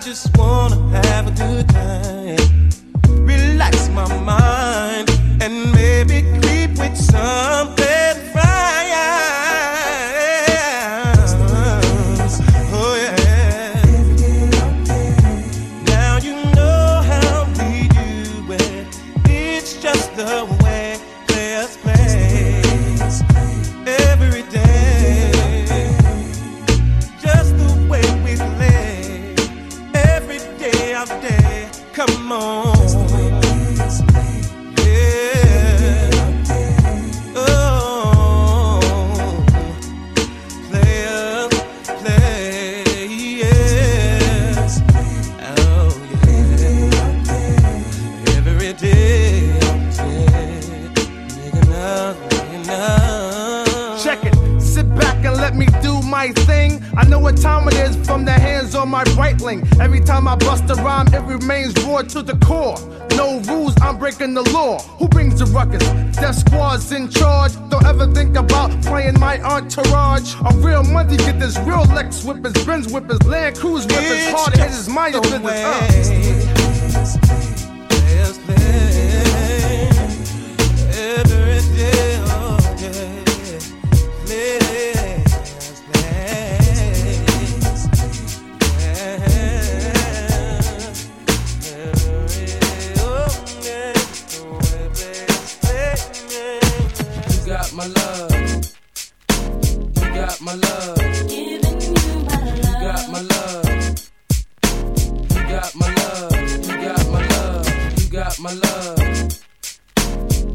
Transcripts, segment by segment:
just wanna have a good time.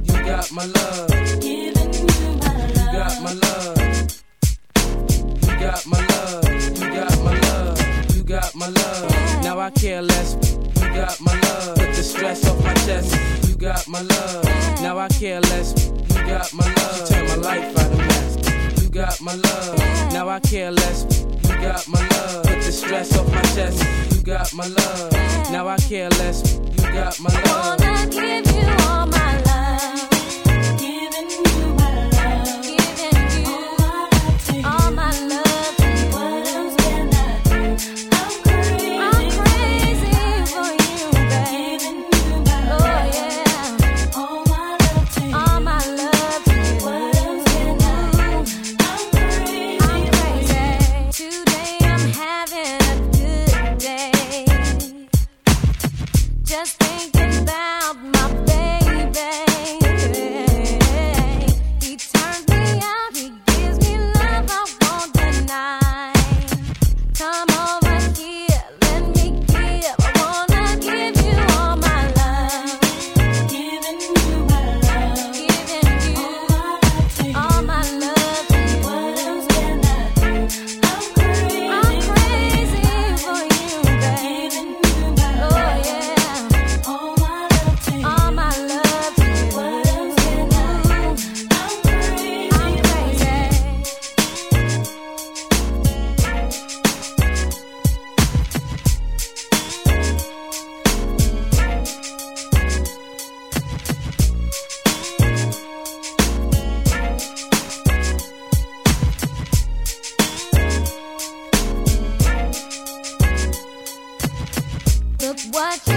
You got my love. You got my love. You got my love. You got my love. You got my love. Now I care less. You got my love. Put the stress off my chest. You got my love. Now I care less. You got my love. Turn my life out of mess. You got my love. Now I care less. You got my love. Put the stress off my chest got my love. Now I care less. You got my love. I wanna give you all my love. What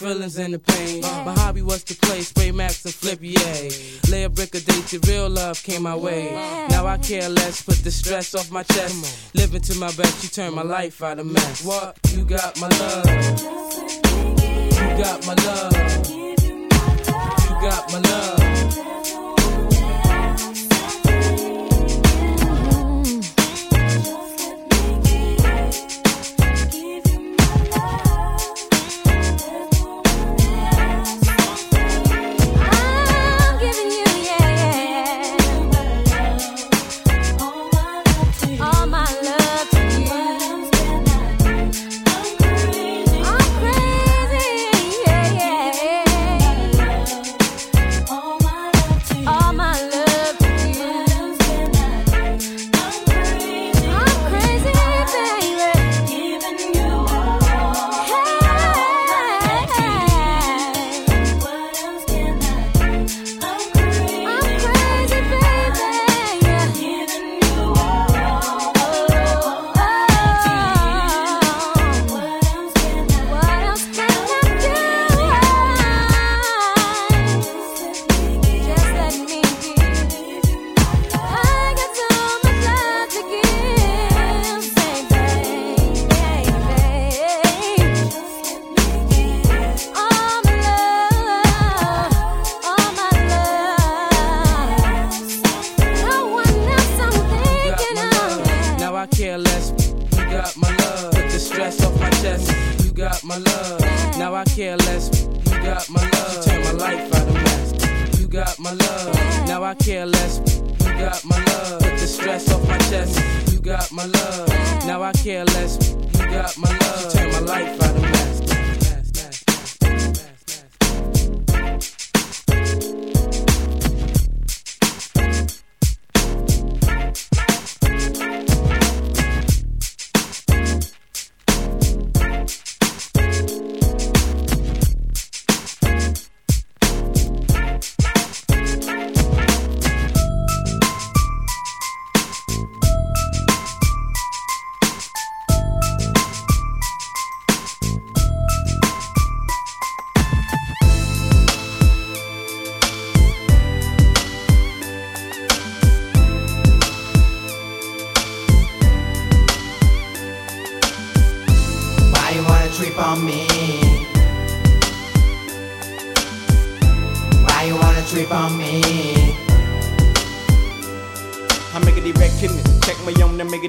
feelings and the pain. My hobby was to play spray max and flip, yeah. Lay a brick a day till real love came my way. Now I care less, put the stress off my chest. Living to my best, you turn my life out of mess. What? You got my love. You got my love. You got my love.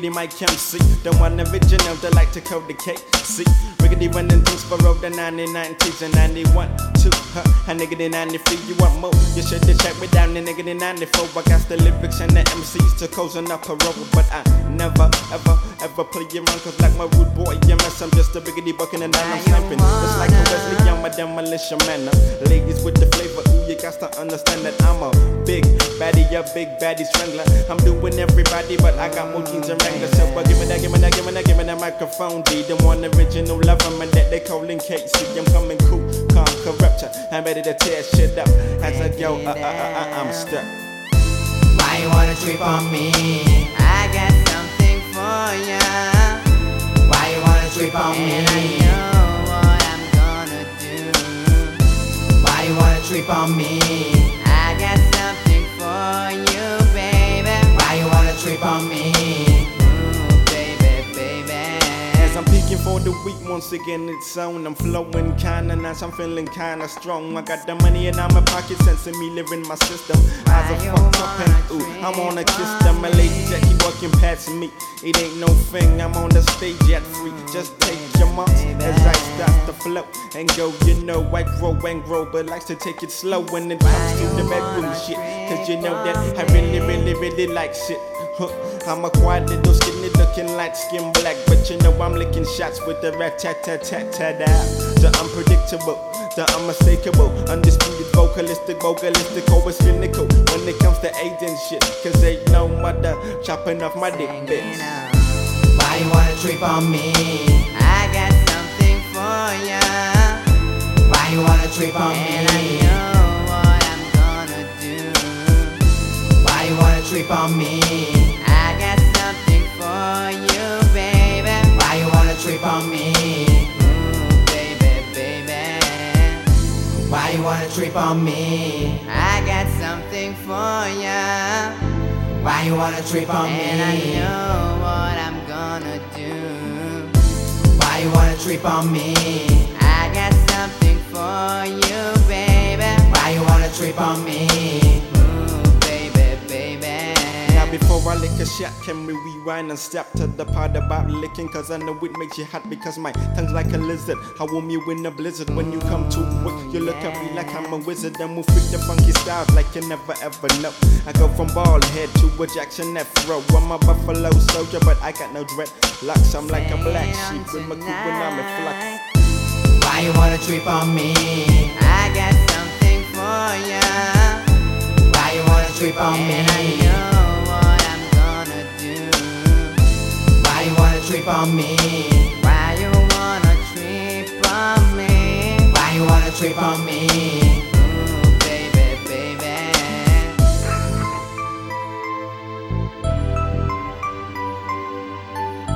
My own and make it my camp see. Don't want original, they like to code the cake. See, riggedy running things for road the 99 and 91. Two, huh? I nigga the 93, you want more? You should have checked me down the nigga the 94. I got the lyrics and the MCs to cozen up a road. But I never, ever, ever play around. Cause like my rude boy, MS, I'm just a biggity bucking and now I'm sniping. Just like a Wesley, I'm a demolition man. Ladies with the flavor, got to understand that I'm a big baddie, a big baddie strangler. I'm doing everybody, but I got more jeans and wranglers. So uh, give me that, give me that, give me that, give me that microphone. D, the one original lover, man, that they calling Casey. I'm coming cool, calm, corrupt. I'm ready to tear shit up. As I go, uh, uh, uh, uh, I'm stuck. Why you wanna trip on me? I got something for ya. Why you wanna trip on me? Trip on me? I got something for you, baby. Why you wanna trip on me? For the week, once again it's on. I'm flowing kinda nice, I'm feeling kinda strong. I got the money in my pocket, sensing me living my system. Eyes are fucked up and ooh, I wanna kiss them. My lady Jack keep walking past me. It ain't no thing, I'm on the stage yet free. Just take your marks as I start to flow and go. You know I grow and grow, but likes to take it slow when it comes to the bedroom shit. Cause you know that I really, really, really like shit. Huh. I'm a quiet little skinny looking light skin black, but you know I'm licking shots with the rat tat tat tat tat out. The unpredictable, the unmistakable, undisputed vocalistic, vocalistic, always cynical when it comes to and shit. Cause ain't no mother chopping off my dick, bitch. Why you wanna trip on me? I got something for ya. Why you wanna trip on me? And I know what I'm gonna do. Why you wanna trip on me? Trip on me? I got something for ya. Why you wanna trip on me? And I know what I'm gonna do. Why you wanna trip on me? I got something for you, baby. Why you wanna trip on me? Before I lick a shot, can we rewind and step to the part about licking? Cause I know it makes you hot because my tongue's like a lizard. I warm you in a blizzard when you come too quick. You look at me like I'm a wizard and move with the funky styles like you never ever know. I go from bald head to a Jackson Afro. I'm a buffalo soldier, but I got no dread. dreadlocks. I'm like a black sheep with my coupe when I'm in flux. Why you wanna trip on me? I got something for ya. Why you wanna trip on me? Trip on me? Why you wanna trip on me? Why you wanna trip on me? Ooh, baby, baby.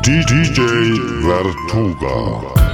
DJ Vertuga.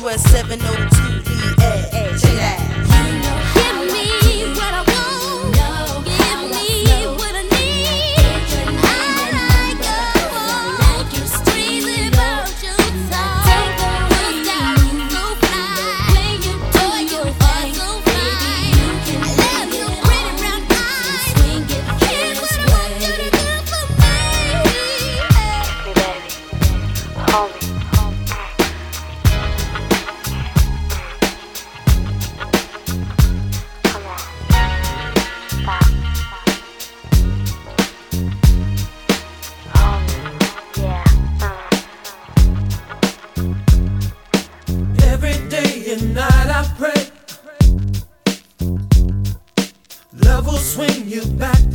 Where seven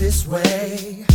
this way.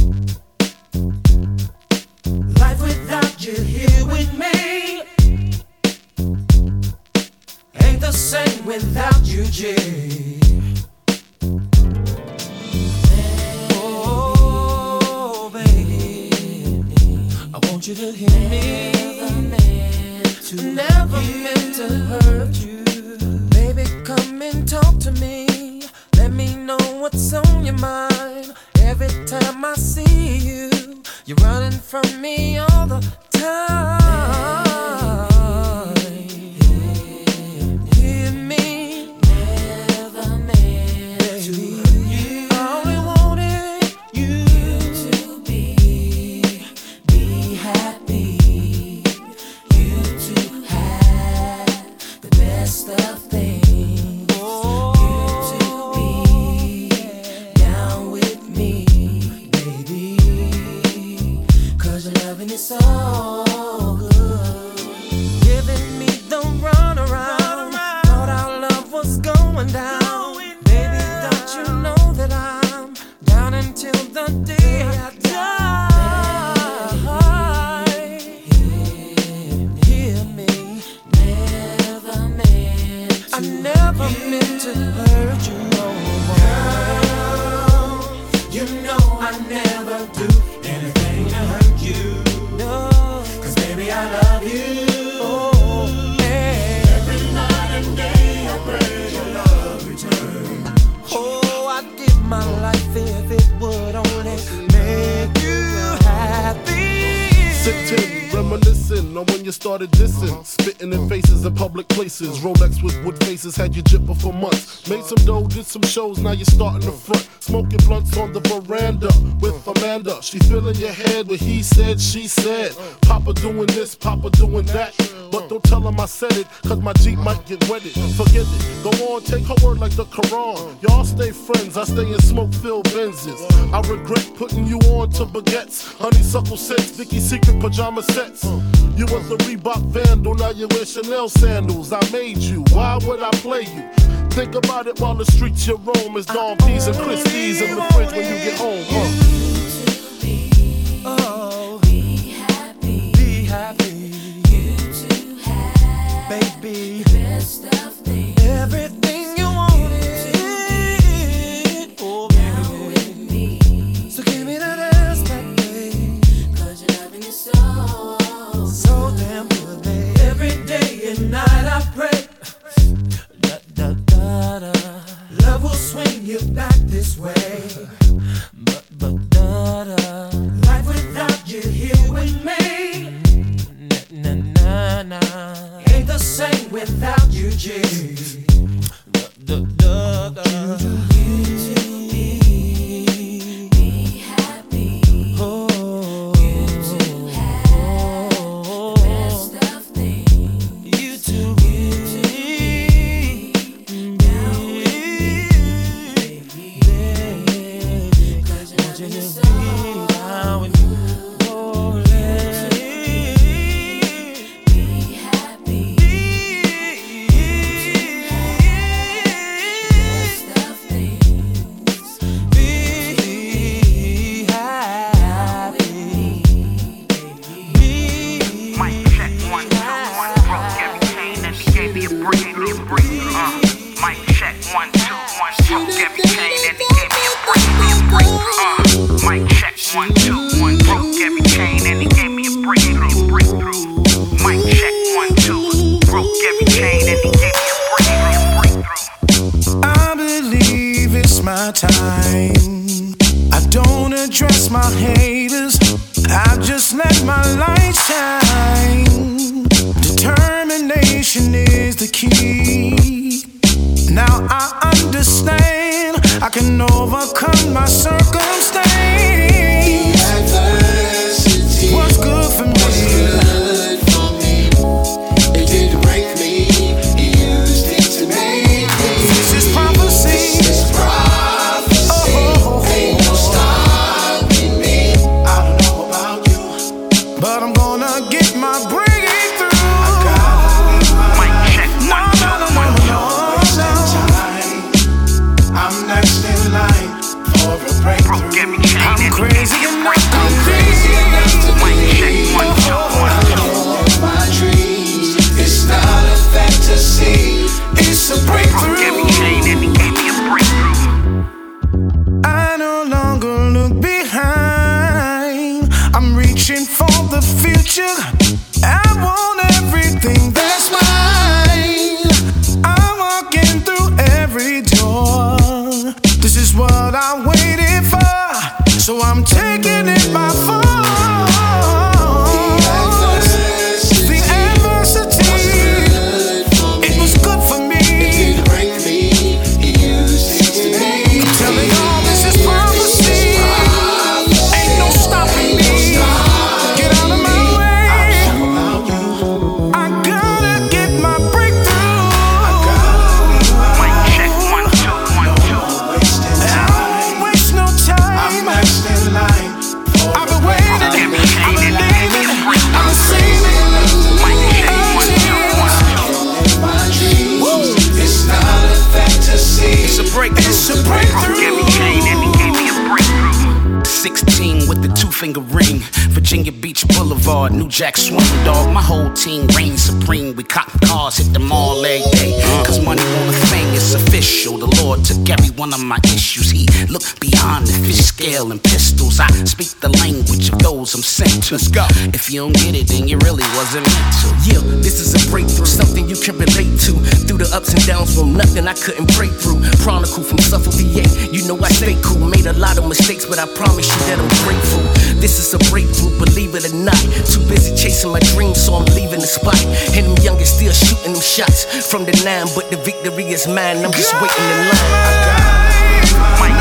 sensitive. Reminiscing on when you started dissing, uh-huh. spitting in faces in public places. Rolex with wood faces had you jipper for months. Made some dough, did some shows, now you're starting to front. Smoking blunts on the veranda with Amanda. She filling your head what he said, she said. Papa doing this, Papa doing that. But don't tell him I said it, cause my Jeep might get wetted. Forget it, go on, take her word like the Quran. Y'all stay friends, I stay in smoke filled Benzes. I regret putting you on to baguettes, honeysuckle sets, Vicky secret pajama sets. You was a Reebok vandal, now you wear Chanel sandals. I made you, why would I play you? Think about it while the streets you roam is Don and Christie's in the fridge when you get home. Huh? Oh, Baby, the best of things. everything Love will swing you back this way. But, but. Life without you here with me. Ain't the same without you, G. reach. Let's go. If you don't get it, then you really wasn't meant to. Yeah, this is a breakthrough, something you can relate to. Through the ups and downs from nothing, I couldn't break through. Chronicle from suffer VA. You know I stay cool. Made a lot of mistakes, but I promise you that I'm grateful. This is a breakthrough, believe it or not. Too busy chasing my dreams, so I'm leaving the spot. And them youngins still shooting them shots from the nine, but the victory is mine. I'm just waiting in line.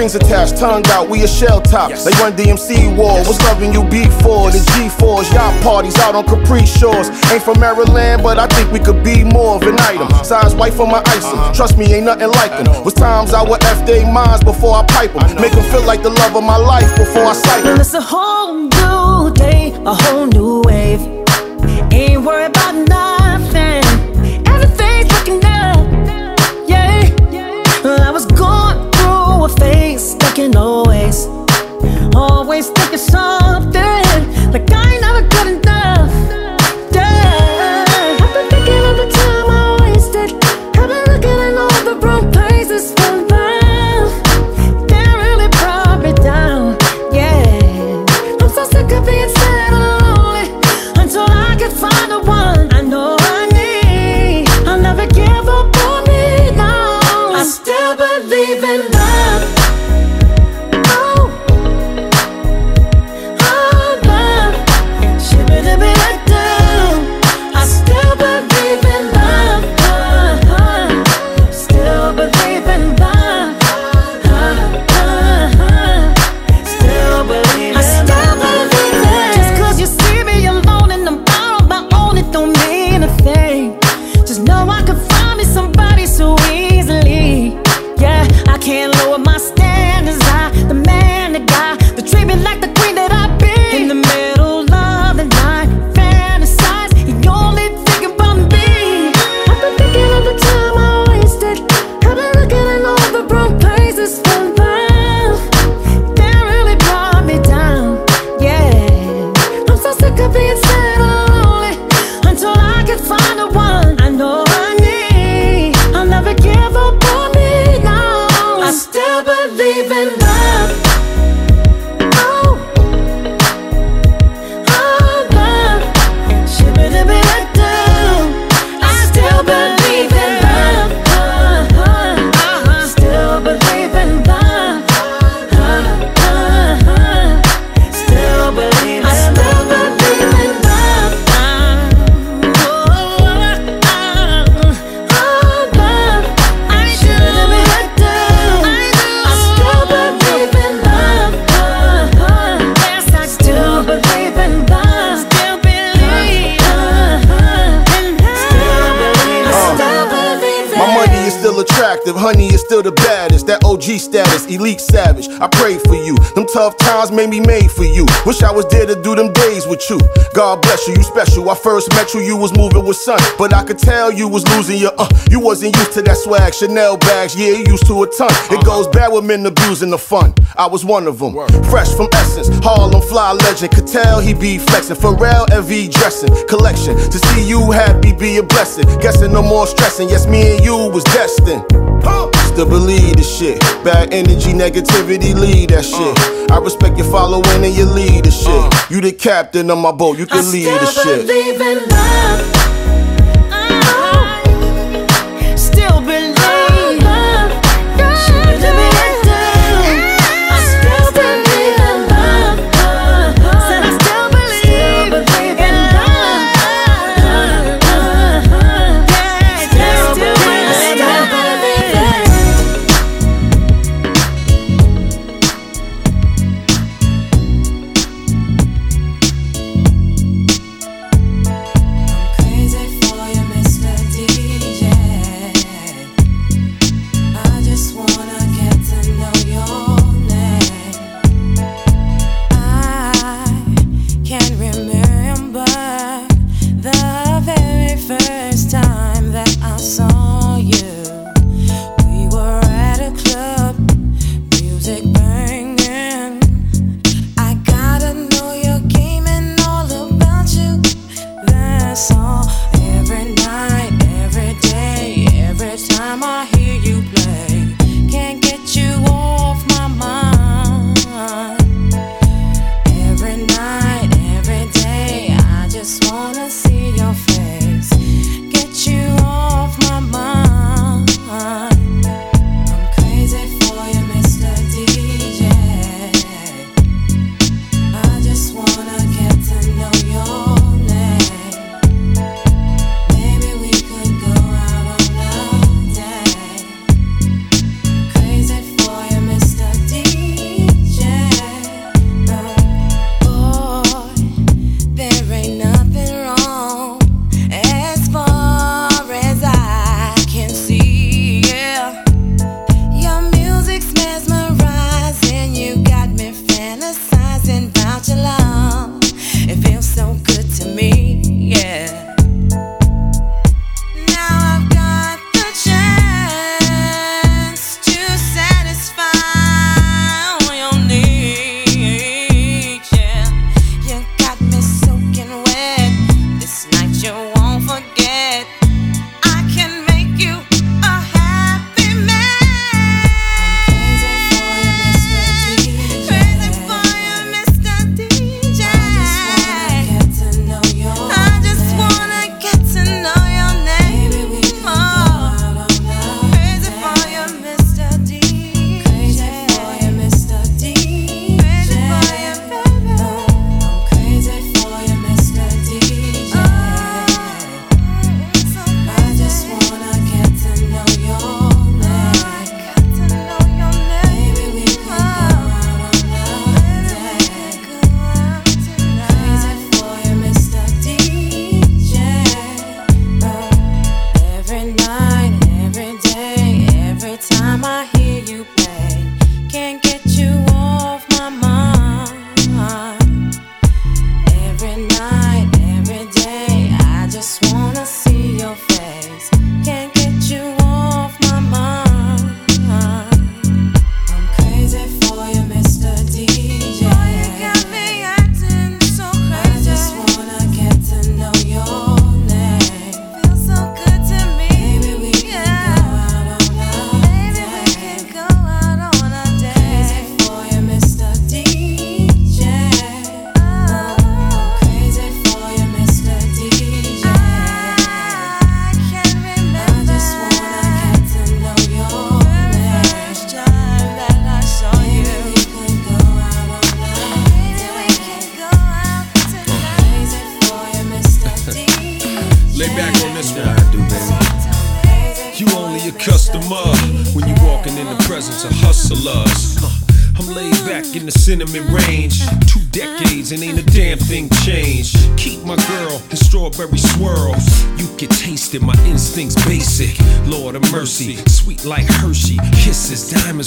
strings attached, tongue out, we a shell top. Yes. They run DMC wars, Yes. What's loving you before? Yes. The G4s, yacht parties out on Capri Shores. Ain't from Maryland, but I think we could be more of an item. Uh-huh. Size white for my icing. Uh-huh. Trust me, ain't nothing like them. Was times I would F they minds before I pipe them. Make them feel like the love of my life before I sight them. It's a whole new day, a whole new always thinking something still the baddest. That OG status, elite savage. I pray for you. Them tough times made me made for you. Wish I was there to do them days with you. God bless you, you special. I first met you, you was moving with sun, but I could tell you was losing your uh. You wasn't used to that swag, Chanel bags, yeah, you used to a ton. It goes bad with men abusing the fun. I was one of them. Fresh from Essence, Harlem fly legend. Could tell he be flexing. Pharrell LV dressing collection. To see you happy be a blessing. Guessing no more stressing. Yes, me and you was destined. Still believe this shit. Bad energy, negativity, lead that shit. I respect your following and your leadership. You the captain of my boat, you can lead the still shit. believe in love. Uh-huh. Still believe. Shibidi-bidi-doo. I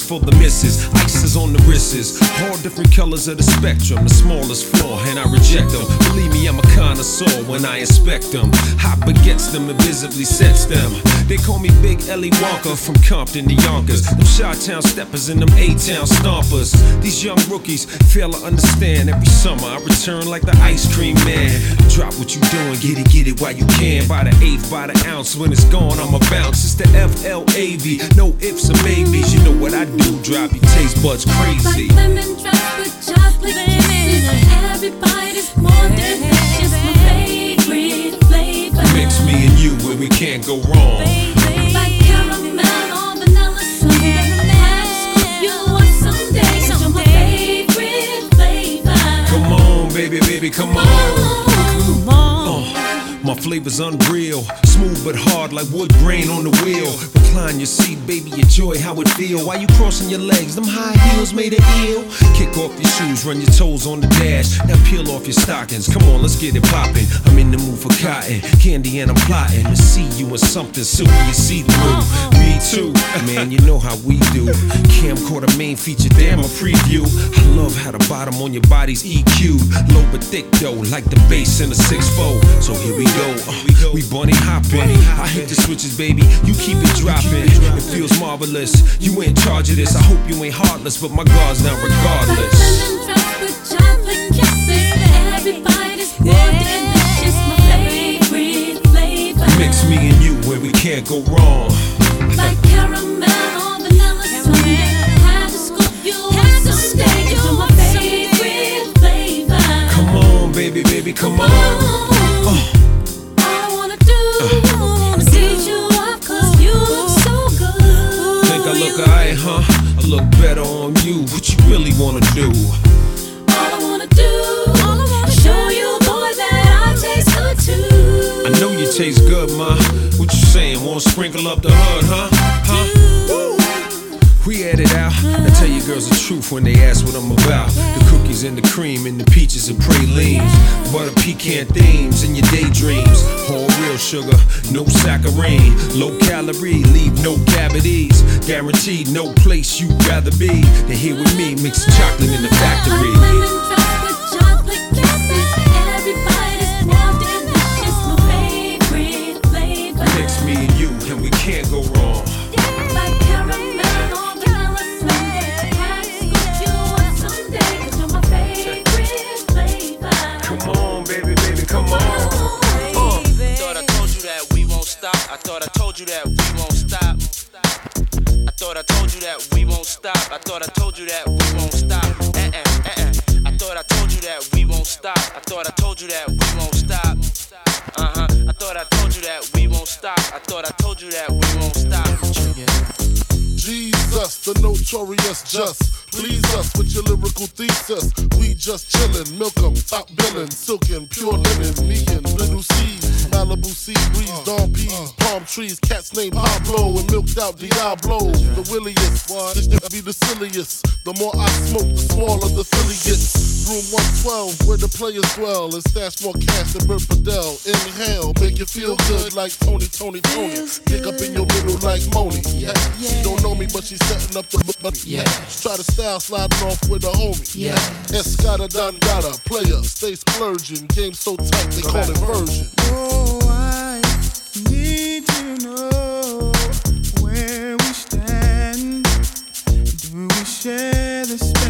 for the misses. Ices on the wrists. All different colors of the spectrum. The smallest flaw, and I reject them. Believe me, I'm a connoisseur when I inspect them. Hot begets them and visibly sets them. They call me Big Ellie Walker from Compton to Yonkers. Them Chi-Town steppers and them A-Town stompers. These young rookies fail to understand. Every summer I return like the ice cream man. Drop what you doing, get it, get it while you can. By the eighth, by the ounce. When it's gone, I'ma bounce. It's the F-L-A-V. No ifs or maybes. You know what I do. Drive your taste buds crazy. Like lemon drops with chocolate kisses. Every bite is more delicious. My favorite flavor. Mix me and you where we can't go wrong. Like caramel or vanilla sundae. Ask you what someday. You're my favorite flavor. Come on, baby, baby, come on. Uh, my flavor's unreal, smooth but hard like wood grain on the wheel. Recline your seat, baby, enjoy how it feel. While you crossing your legs, them high heels made it ill. Kick off your shoes, run your toes on the dash. Now peel off your stockings. Come on, let's get it poppin'. I'm in the mood for cotton candy, and I'm plotting to see you in something silky and see through. Me too, man. You know how we do. Camcorder main feature, damn a preview. I love how the bottom on your body's EQ, low but thick though, like the bass in a six four. So here we go, uh, we bunny hopping. I hit the switches, baby. You keep it dropping. It feels marvelous. You in charge of this. I hope you ain't heartless, but my guard's down regardless. Lemon drops with chocolate kisses. Every bite is more delicious. My favorite flavor. Mix me and you where we can't go wrong. Like caramel or vanilla. Have to scoop you up someday. You're my favorite flavor. Come on, baby, baby, come on. Uh, I look better on you. What you really wanna do? All I wanna do all I wanna show you, boy, that I taste good too. I know you taste good, ma. What you saying? Want to sprinkle up the hood, huh? Huh? We had it out. I tell you girls the truth when they ask what I'm about. The cookies and the cream and the peaches and pralines. Butter pecan themes in your daydreams. All real sugar, no saccharine. Low calorie, leave no cavities. Guaranteed no place you'd rather be than here with me mixing chocolate in the factory. The notorious just. Please us with your lyrical thesis. We just chillin', milk 'em, top billin', silkin', pure linen, me and little Cease, Malibu sea breeze, Dom P's, palm trees, cats named Pablo and milked out Diablo. The williest, this nigga be the silliest. The more I smoke, the smaller the Philly gets. Room 112, where the players dwell, and stash more cash than Bert Fidel. Inhale, make you feel good like Tony, Tony, Tony. Dig up in your middle like Moni. Yeah. She don't know me, but she's setting up the money. Yeah. Try to style sliding off with a homie. Yeah. Escada Dangada, player, stay splurging. Game so tight, they call it version. Oh, I share the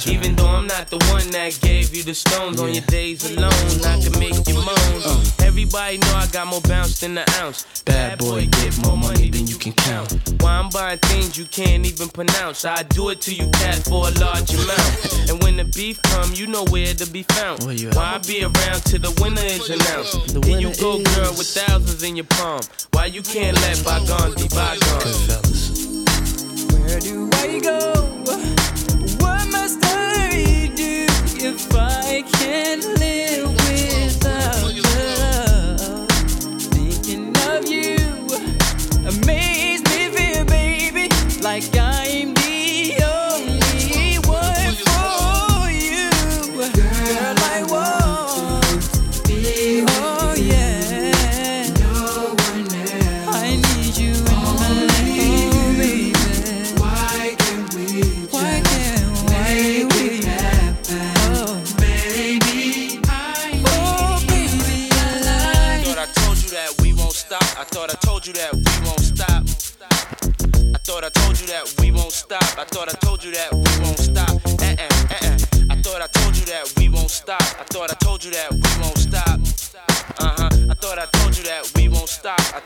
take you home. Even though I'm not the one that gave you the stones on your days alone, I can make you moan. Uh. Everybody know I got more bounce than the ounce. Bad boy, get more money than you can count. Why I'm buying things you can't even pronounce. I do it to you, cat, for a large amount. And when the beef come, you know where to be found. Why I be around till the winner is announced? Then you go, girl, with thousands in your palm. Why you can't let bygones be bygones? Where do I go? Must I do if I can't live stop. I thought I told you that we won't stop. Eh eh eh eh. I thought I told you that we won't stop. I thought I told you that we won't stop. Uh huh. I thought I told you that we won't stop. I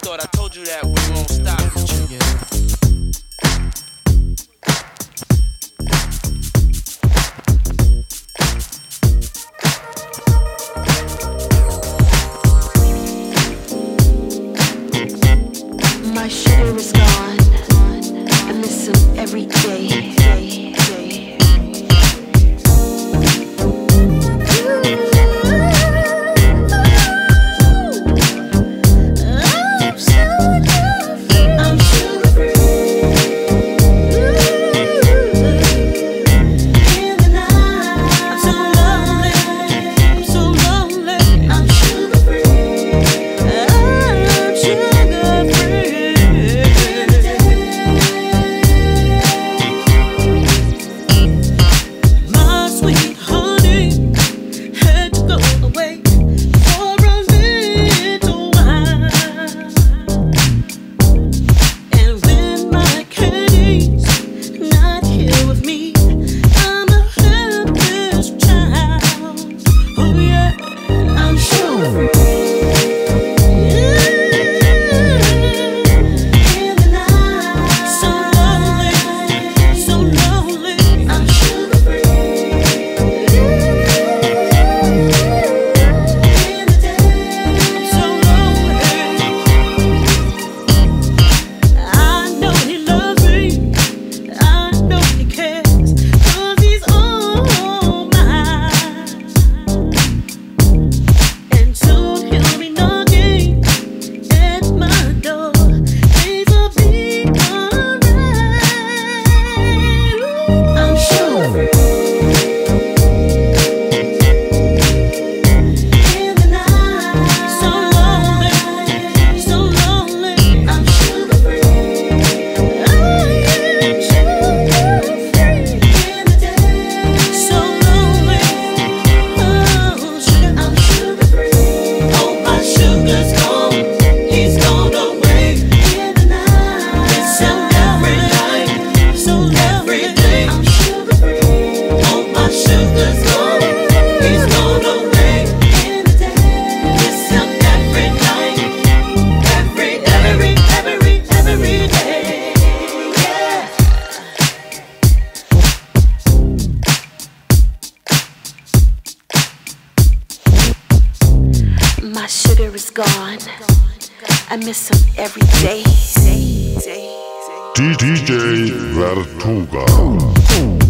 My sugar is gone. I miss him every day. DJ Vertuga.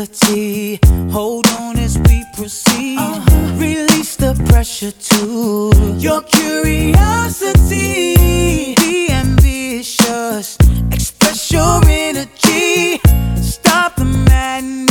intensity. Hold on as we proceed. Uh-huh. Release the pressure to your curiosity. Be ambitious, express your energy. Stop the madness.